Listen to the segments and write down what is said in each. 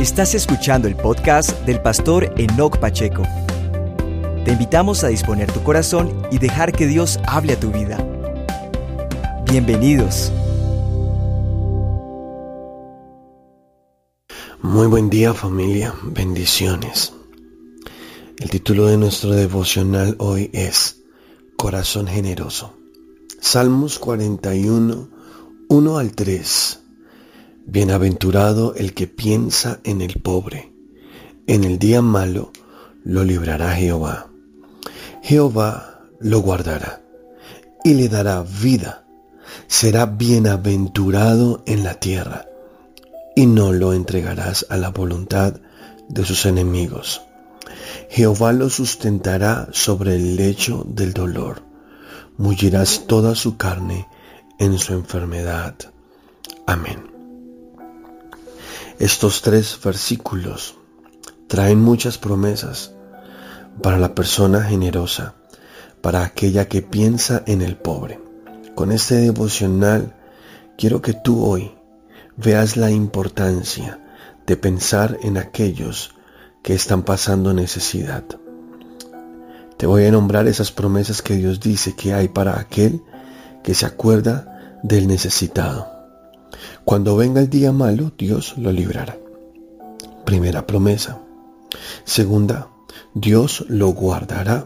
Estás escuchando el podcast del pastor Enoch Pacheco. Te invitamos a disponer tu corazón y dejar que Dios hable a tu vida. Bienvenidos. Muy buen día familia, bendiciones. El título de nuestro devocional hoy es Corazón Generoso. Salmos 41, 1 al 3. Bienaventurado el que piensa en el pobre. En el día malo lo librará Jehová. Jehová lo guardará y le dará vida. Será bienaventurado en la tierra y no lo entregarás a la voluntad de sus enemigos. Jehová lo sustentará sobre el lecho del dolor. Mullirás toda su carne en su enfermedad. Amén. Estos tres versículos traen muchas promesas para la persona generosa, para aquella que piensa en el pobre. Con este devocional quiero que tú hoy veas la importancia de pensar en aquellos que están pasando necesidad. Te voy a nombrar esas promesas que Dios dice que hay para aquel que se acuerda del necesitado. Cuando venga el día malo, Dios lo librará. Primera promesa. Segunda, Dios lo guardará.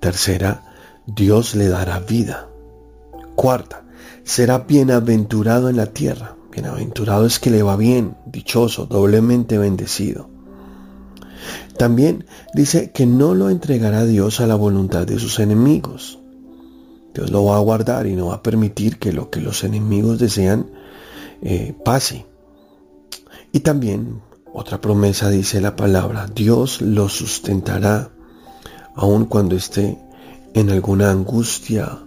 Tercera, Dios le dará vida. Cuarta, será bienaventurado en la tierra. Bienaventurado es que le va bien, dichoso, doblemente bendecido. También dice que no lo entregará Dios a la voluntad de sus enemigos. Dios lo va a guardar y no va a permitir que lo que los enemigos desean eh, pase. Y también otra promesa dice la palabra, Dios lo sustentará aun cuando esté en alguna angustia,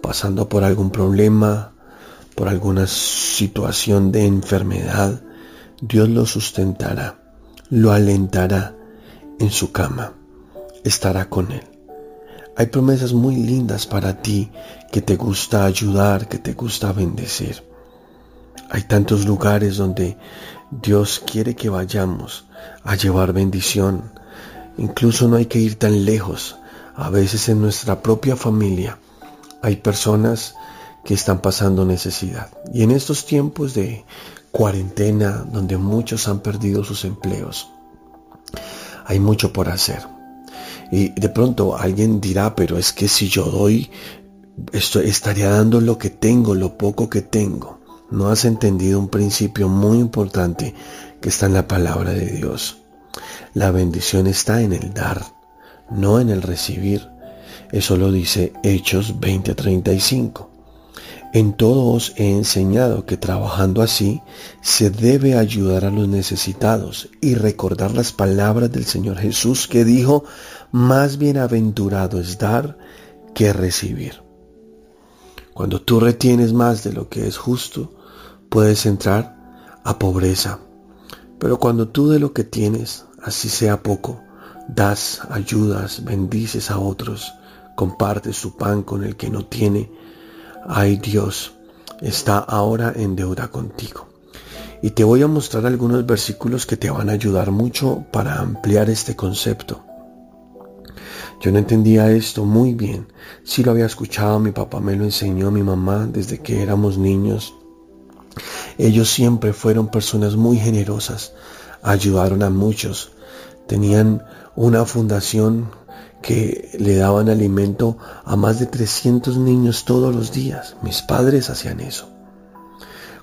pasando por algún problema, por alguna situación de enfermedad. Dios lo sustentará, lo alentará en su cama, estará con él. Hay promesas muy lindas para ti que te gusta ayudar, que te gusta bendecir. Hay tantos lugares donde Dios quiere que vayamos a llevar bendición. Incluso no hay que ir tan lejos. A veces en nuestra propia familia hay personas que están pasando necesidad. Y en estos tiempos de cuarentena, donde muchos han perdido sus empleos, hay mucho por hacer. Y de pronto alguien dirá, pero es que si yo doy, estaría dando lo que tengo, lo poco que tengo. No has entendido un principio muy importante que está en la palabra de Dios. La bendición está en el dar, no en el recibir. Eso lo dice Hechos 20:35. En todo os he enseñado que trabajando así se debe ayudar a los necesitados y recordar las palabras del Señor Jesús que dijo, más bienaventurado es dar que recibir. Cuando tú retienes más de lo que es justo, puedes entrar a pobreza. Pero cuando tú de lo que tienes, así sea poco, das, ayudas, bendices a otros, compartes su pan con el que no tiene, ay Dios, está ahora en deuda contigo. Y te voy a mostrar algunos versículos que te van a ayudar mucho para ampliar este concepto. Yo no entendía esto muy bien. Si lo había escuchado, mi papá me lo enseñó, mi mamá, desde que éramos niños. Ellos siempre fueron personas muy generosas, ayudaron a muchos, tenían una fundación que le daban alimento a más de 300 niños todos los días. Mis padres hacían eso.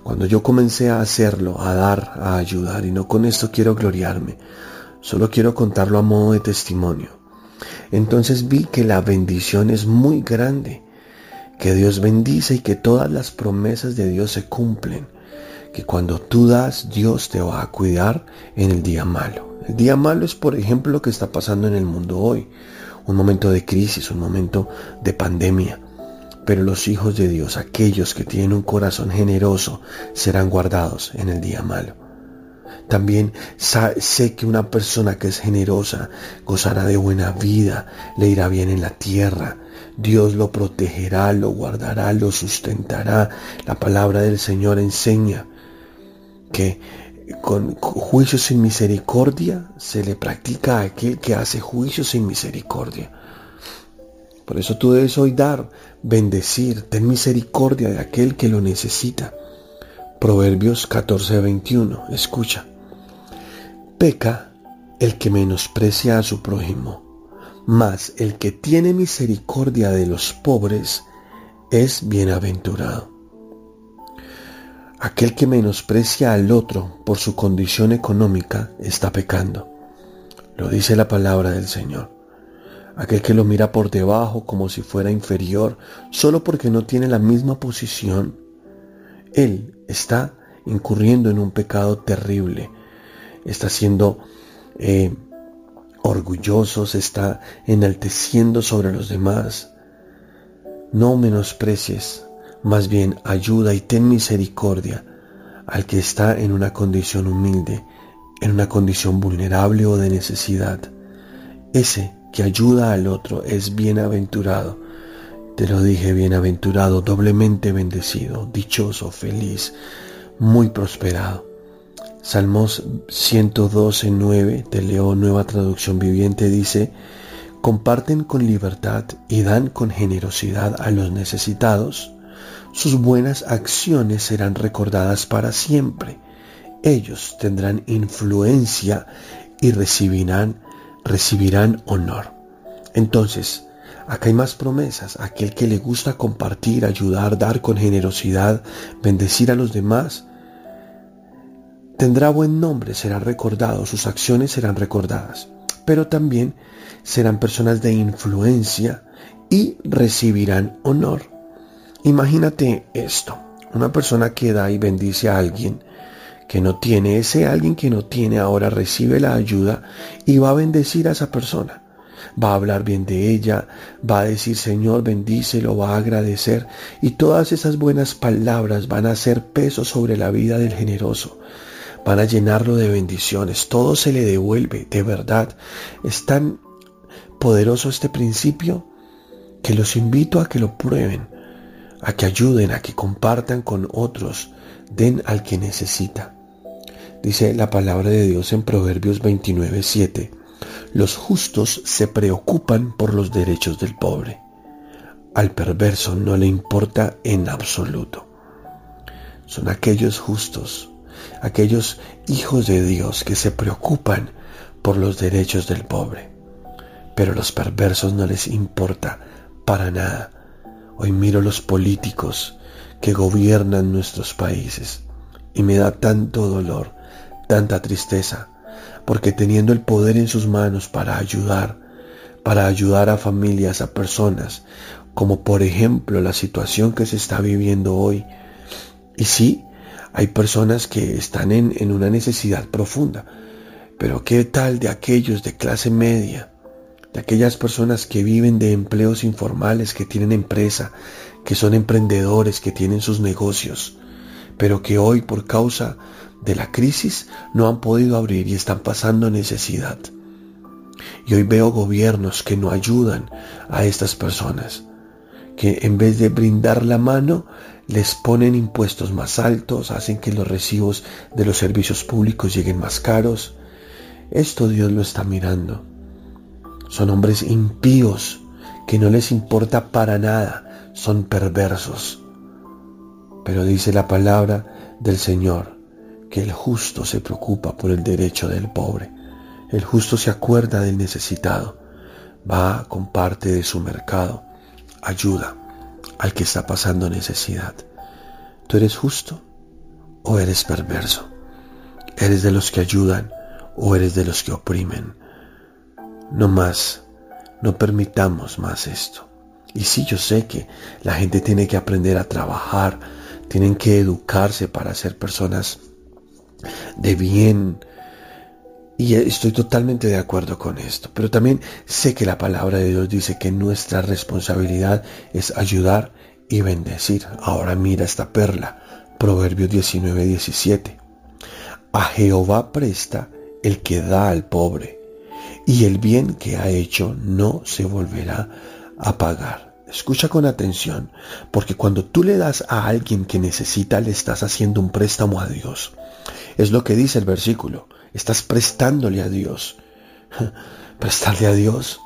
Cuando yo comencé a hacerlo, a dar, a ayudar, y no con esto quiero gloriarme, solo quiero contarlo a modo de testimonio. Entonces vi que la bendición es muy grande, que Dios bendice y que todas las promesas de Dios se cumplen, que cuando tú das, Dios te va a cuidar en el día malo. El día malo es, por ejemplo, lo que está pasando en el mundo hoy un momento de crisis, un momento de pandemia. Pero los hijos de Dios, aquellos que tienen un corazón generoso, serán guardados en el día malo. También sé que una persona que es generosa gozará de buena vida, le irá bien en la tierra. Dios lo protegerá, lo guardará, lo sustentará. La palabra del Señor enseña que con juicio sin misericordia se le practica a aquel que hace juicio sin misericordia. Por eso tú debes hoy dar, bendecir, ten misericordia de aquel que lo necesita. Proverbios 14:21, escucha. Peca el que menosprecia a su prójimo, mas el que tiene misericordia de los pobres es bienaventurado. Aquel que menosprecia al otro por su condición económica está pecando. Lo dice la palabra del Señor. Aquel que lo mira por debajo como si fuera inferior solo porque no tiene la misma posición, él está incurriendo en un pecado terrible. Está siendo eh, orgulloso, se está enalteciendo sobre los demás. No menosprecies más bien ayuda y ten misericordia al que está en una condición humilde, en una condición vulnerable o de necesidad. Ese que ayuda al otro es bienaventurado. Te lo dije, bienaventurado, doblemente bendecido, dichoso, feliz, muy prosperado. Salmos 112, 9, te leo nueva traducción viviente, dice, comparten con libertad y dan con generosidad a los necesitados sus buenas acciones serán recordadas para siempre. Ellos tendrán influencia y recibirán, recibirán honor. Entonces, acá hay más promesas. Aquel que le gusta compartir, ayudar, dar con generosidad, bendecir a los demás, tendrá buen nombre, será recordado, sus acciones serán recordadas. Pero también serán personas de influencia y recibirán honor. Imagínate esto, una persona que da y bendice a alguien que no tiene, ese alguien que no tiene ahora recibe la ayuda y va a bendecir a esa persona. Va a hablar bien de ella, va a decir Señor bendícelo, va a agradecer y todas esas buenas palabras van a hacer peso sobre la vida del generoso. Van a llenarlo de bendiciones, todo se le devuelve, de verdad. Es tan poderoso este principio que los invito a que lo prueben a que ayuden, a que compartan con otros, den al que necesita. Dice la palabra de Dios en Proverbios 29, 7. Los justos se preocupan por los derechos del pobre. Al perverso no le importa en absoluto. Son aquellos justos, aquellos hijos de Dios que se preocupan por los derechos del pobre. Pero los perversos no les importa para nada Hoy miro los políticos que gobiernan nuestros países y me da tanto dolor, tanta tristeza, porque teniendo el poder en sus manos para ayudar, para ayudar a familias, a personas, como por ejemplo la situación que se está viviendo hoy. Y sí, hay personas que están en, en una necesidad profunda, pero ¿qué tal de aquellos de clase media? Aquellas personas que viven de empleos informales, que tienen empresa, que son emprendedores, que tienen sus negocios, pero que hoy por causa de la crisis no han podido abrir y están pasando necesidad. Y hoy veo gobiernos que no ayudan a estas personas, que en vez de brindar la mano, les ponen impuestos más altos, hacen que los recibos de los servicios públicos lleguen más caros. Esto Dios lo está mirando. Son hombres impíos que no les importa para nada, son perversos. Pero dice la palabra del Señor que el justo se preocupa por el derecho del pobre. El justo se acuerda del necesitado, va con parte de su mercado, ayuda al que está pasando necesidad. ¿Tú eres justo o eres perverso? ¿Eres de los que ayudan o eres de los que oprimen? No más, no permitamos más esto. Y sí, yo sé que la gente tiene que aprender a trabajar, tienen que educarse para ser personas de bien. Y estoy totalmente de acuerdo con esto. Pero también sé que la palabra de Dios dice que nuestra responsabilidad es ayudar y bendecir. Ahora mira esta perla. Proverbios 19, 17. A Jehová presta el que da al pobre y el bien que ha hecho no se volverá a pagar. Escucha con atención, porque cuando tú le das a alguien que necesita, le estás haciendo un préstamo a Dios. Es lo que dice el versículo. Estás prestándole a Dios. Prestarle a Dios.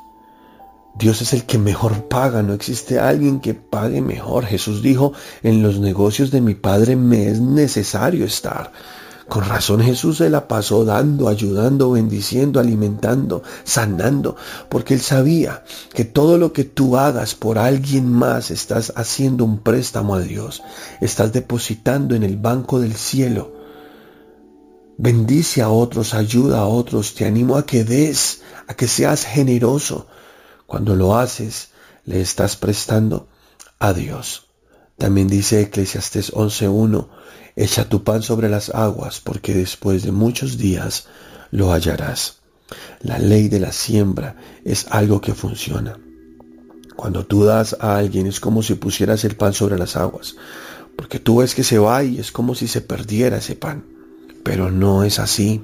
Dios es el que mejor paga, no existe alguien que pague mejor. Jesús dijo, en los negocios de mi Padre me es necesario estar. Con razón Jesús se la pasó dando, ayudando, bendiciendo, alimentando, sanando, porque él sabía que todo lo que tú hagas por alguien más estás haciendo un préstamo a Dios, estás depositando en el banco del cielo. Bendice a otros, ayuda a otros, te animo a que des, a que seas generoso. Cuando lo haces, le estás prestando a Dios. También dice Eclesiastes 11.1, Echa tu pan sobre las aguas, porque después de muchos días lo hallarás. La ley de la siembra es algo que funciona. Cuando tú das a alguien es como si pusieras el pan sobre las aguas, porque tú ves que se va y es como si se perdiera ese pan. Pero no es así.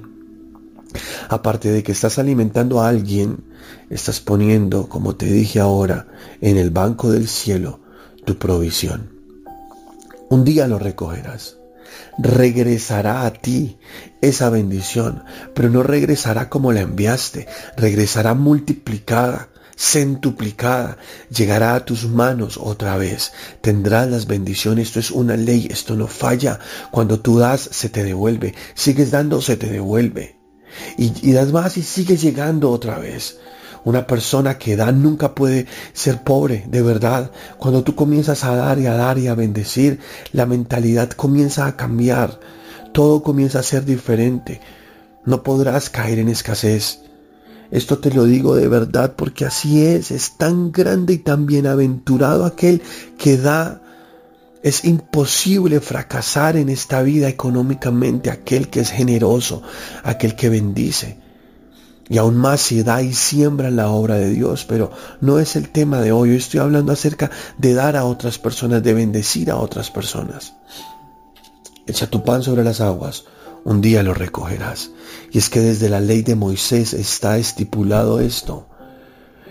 Aparte de que estás alimentando a alguien, estás poniendo, como te dije ahora, en el banco del cielo tu provisión. Un día lo recogerás regresará a ti esa bendición, pero no regresará como la enviaste, regresará multiplicada, centuplicada, llegará a tus manos otra vez, tendrás las bendiciones, esto es una ley, esto no falla, cuando tú das se te devuelve, sigues dando se te devuelve, y, y das más y sigues llegando otra vez. Una persona que da nunca puede ser pobre, de verdad. Cuando tú comienzas a dar y a dar y a bendecir, la mentalidad comienza a cambiar. Todo comienza a ser diferente. No podrás caer en escasez. Esto te lo digo de verdad porque así es. Es tan grande y tan bienaventurado aquel que da. Es imposible fracasar en esta vida económicamente aquel que es generoso, aquel que bendice y aún más si da y siembra la obra de Dios, pero no es el tema de hoy. estoy hablando acerca de dar a otras personas, de bendecir a otras personas. Echa tu pan sobre las aguas, un día lo recogerás. Y es que desde la ley de Moisés está estipulado esto.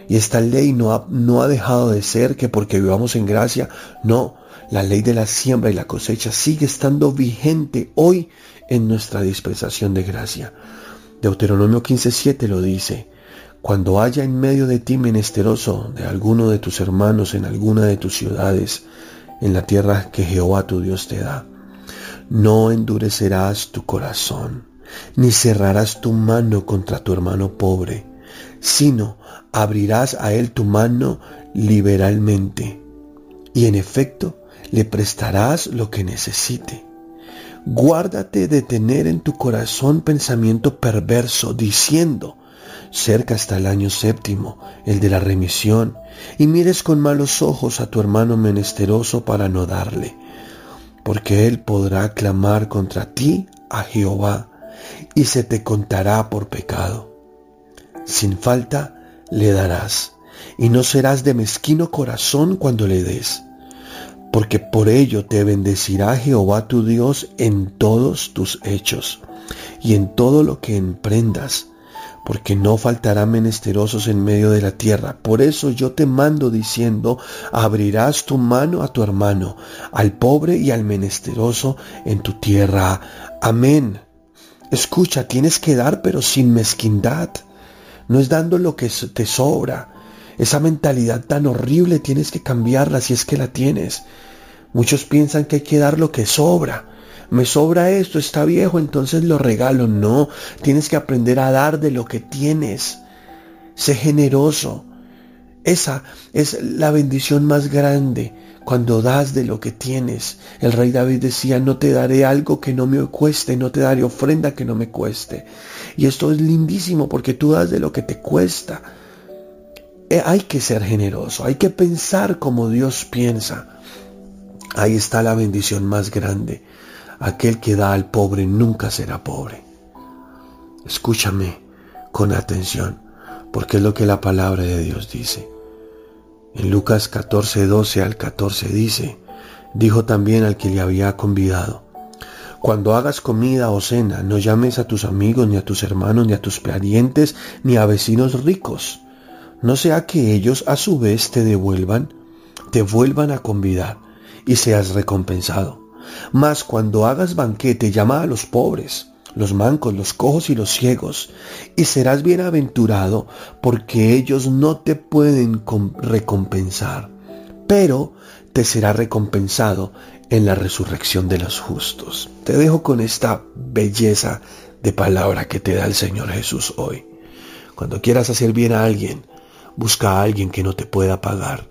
Y esta ley no ha, no ha dejado de ser que porque vivamos en gracia, no, la ley de la siembra y la cosecha sigue estando vigente hoy en nuestra dispensación de gracia. Deuteronomio 15:7 lo dice, cuando haya en medio de ti menesteroso de alguno de tus hermanos en alguna de tus ciudades, en la tierra que Jehová tu Dios te da, no endurecerás tu corazón, ni cerrarás tu mano contra tu hermano pobre, sino abrirás a él tu mano liberalmente, y en efecto le prestarás lo que necesite. Guárdate de tener en tu corazón pensamiento perverso, diciendo, cerca está el año séptimo, el de la remisión, y mires con malos ojos a tu hermano menesteroso para no darle, porque él podrá clamar contra ti a Jehová, y se te contará por pecado. Sin falta le darás, y no serás de mezquino corazón cuando le des porque por ello te bendecirá Jehová tu Dios en todos tus hechos y en todo lo que emprendas, porque no faltará menesterosos en medio de la tierra. Por eso yo te mando diciendo, abrirás tu mano a tu hermano, al pobre y al menesteroso en tu tierra. Amén. Escucha, tienes que dar pero sin mezquindad. No es dando lo que te sobra, esa mentalidad tan horrible tienes que cambiarla si es que la tienes. Muchos piensan que hay que dar lo que sobra. Me sobra esto, está viejo, entonces lo regalo. No, tienes que aprender a dar de lo que tienes. Sé generoso. Esa es la bendición más grande cuando das de lo que tienes. El rey David decía, no te daré algo que no me cueste, no te daré ofrenda que no me cueste. Y esto es lindísimo porque tú das de lo que te cuesta. Eh, hay que ser generoso, hay que pensar como Dios piensa. Ahí está la bendición más grande. Aquel que da al pobre nunca será pobre. Escúchame con atención, porque es lo que la palabra de Dios dice. En Lucas 14, 12 al 14 dice, dijo también al que le había convidado, cuando hagas comida o cena, no llames a tus amigos, ni a tus hermanos, ni a tus parientes, ni a vecinos ricos no sea que ellos a su vez te devuelvan, te vuelvan a convidar y seas recompensado. Mas cuando hagas banquete, llama a los pobres, los mancos, los cojos y los ciegos, y serás bienaventurado porque ellos no te pueden recompensar, pero te será recompensado en la resurrección de los justos. Te dejo con esta belleza de palabra que te da el Señor Jesús hoy. Cuando quieras hacer bien a alguien, busca a alguien que no te pueda pagar,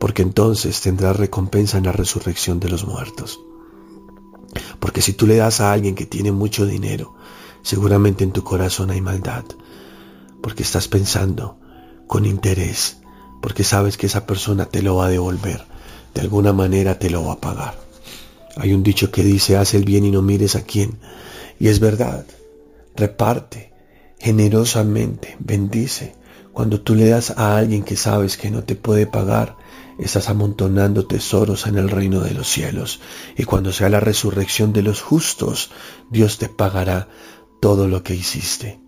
porque entonces tendrás recompensa en la resurrección de los muertos. Porque si tú le das a alguien que tiene mucho dinero, seguramente en tu corazón hay maldad, porque estás pensando con interés, porque sabes que esa persona te lo va a devolver, de alguna manera te lo va a pagar. Hay un dicho que dice, haz el bien y no mires a quién, y es verdad, reparte generosamente, bendice. Cuando tú le das a alguien que sabes que no te puede pagar, estás amontonando tesoros en el reino de los cielos. Y cuando sea la resurrección de los justos, Dios te pagará todo lo que hiciste.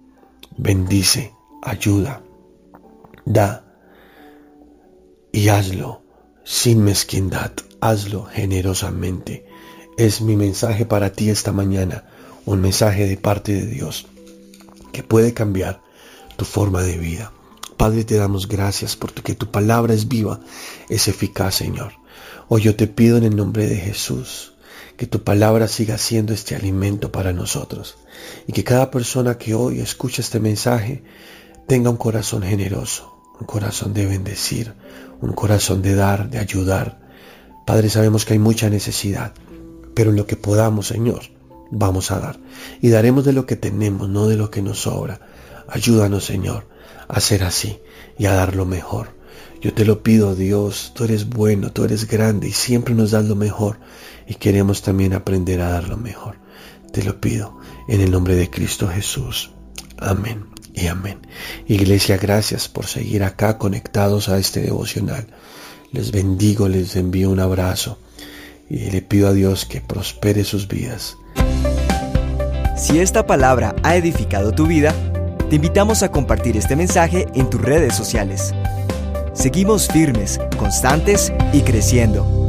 Bendice, ayuda, da y hazlo sin mezquindad, hazlo generosamente. Es mi mensaje para ti esta mañana, un mensaje de parte de Dios que puede cambiar tu forma de vida. Padre, te damos gracias porque tu palabra es viva, es eficaz, Señor. Hoy yo te pido en el nombre de Jesús que tu palabra siga siendo este alimento para nosotros y que cada persona que hoy escucha este mensaje tenga un corazón generoso, un corazón de bendecir, un corazón de dar, de ayudar. Padre, sabemos que hay mucha necesidad, pero en lo que podamos, Señor, vamos a dar. Y daremos de lo que tenemos, no de lo que nos sobra. Ayúdanos, Señor, a ser así y a dar lo mejor. Yo te lo pido, Dios, tú eres bueno, tú eres grande y siempre nos das lo mejor y queremos también aprender a dar lo mejor. Te lo pido en el nombre de Cristo Jesús. Amén y amén. Iglesia, gracias por seguir acá conectados a este devocional. Les bendigo, les envío un abrazo y le pido a Dios que prospere sus vidas. Si esta palabra ha edificado tu vida, te invitamos a compartir este mensaje en tus redes sociales. Seguimos firmes, constantes y creciendo.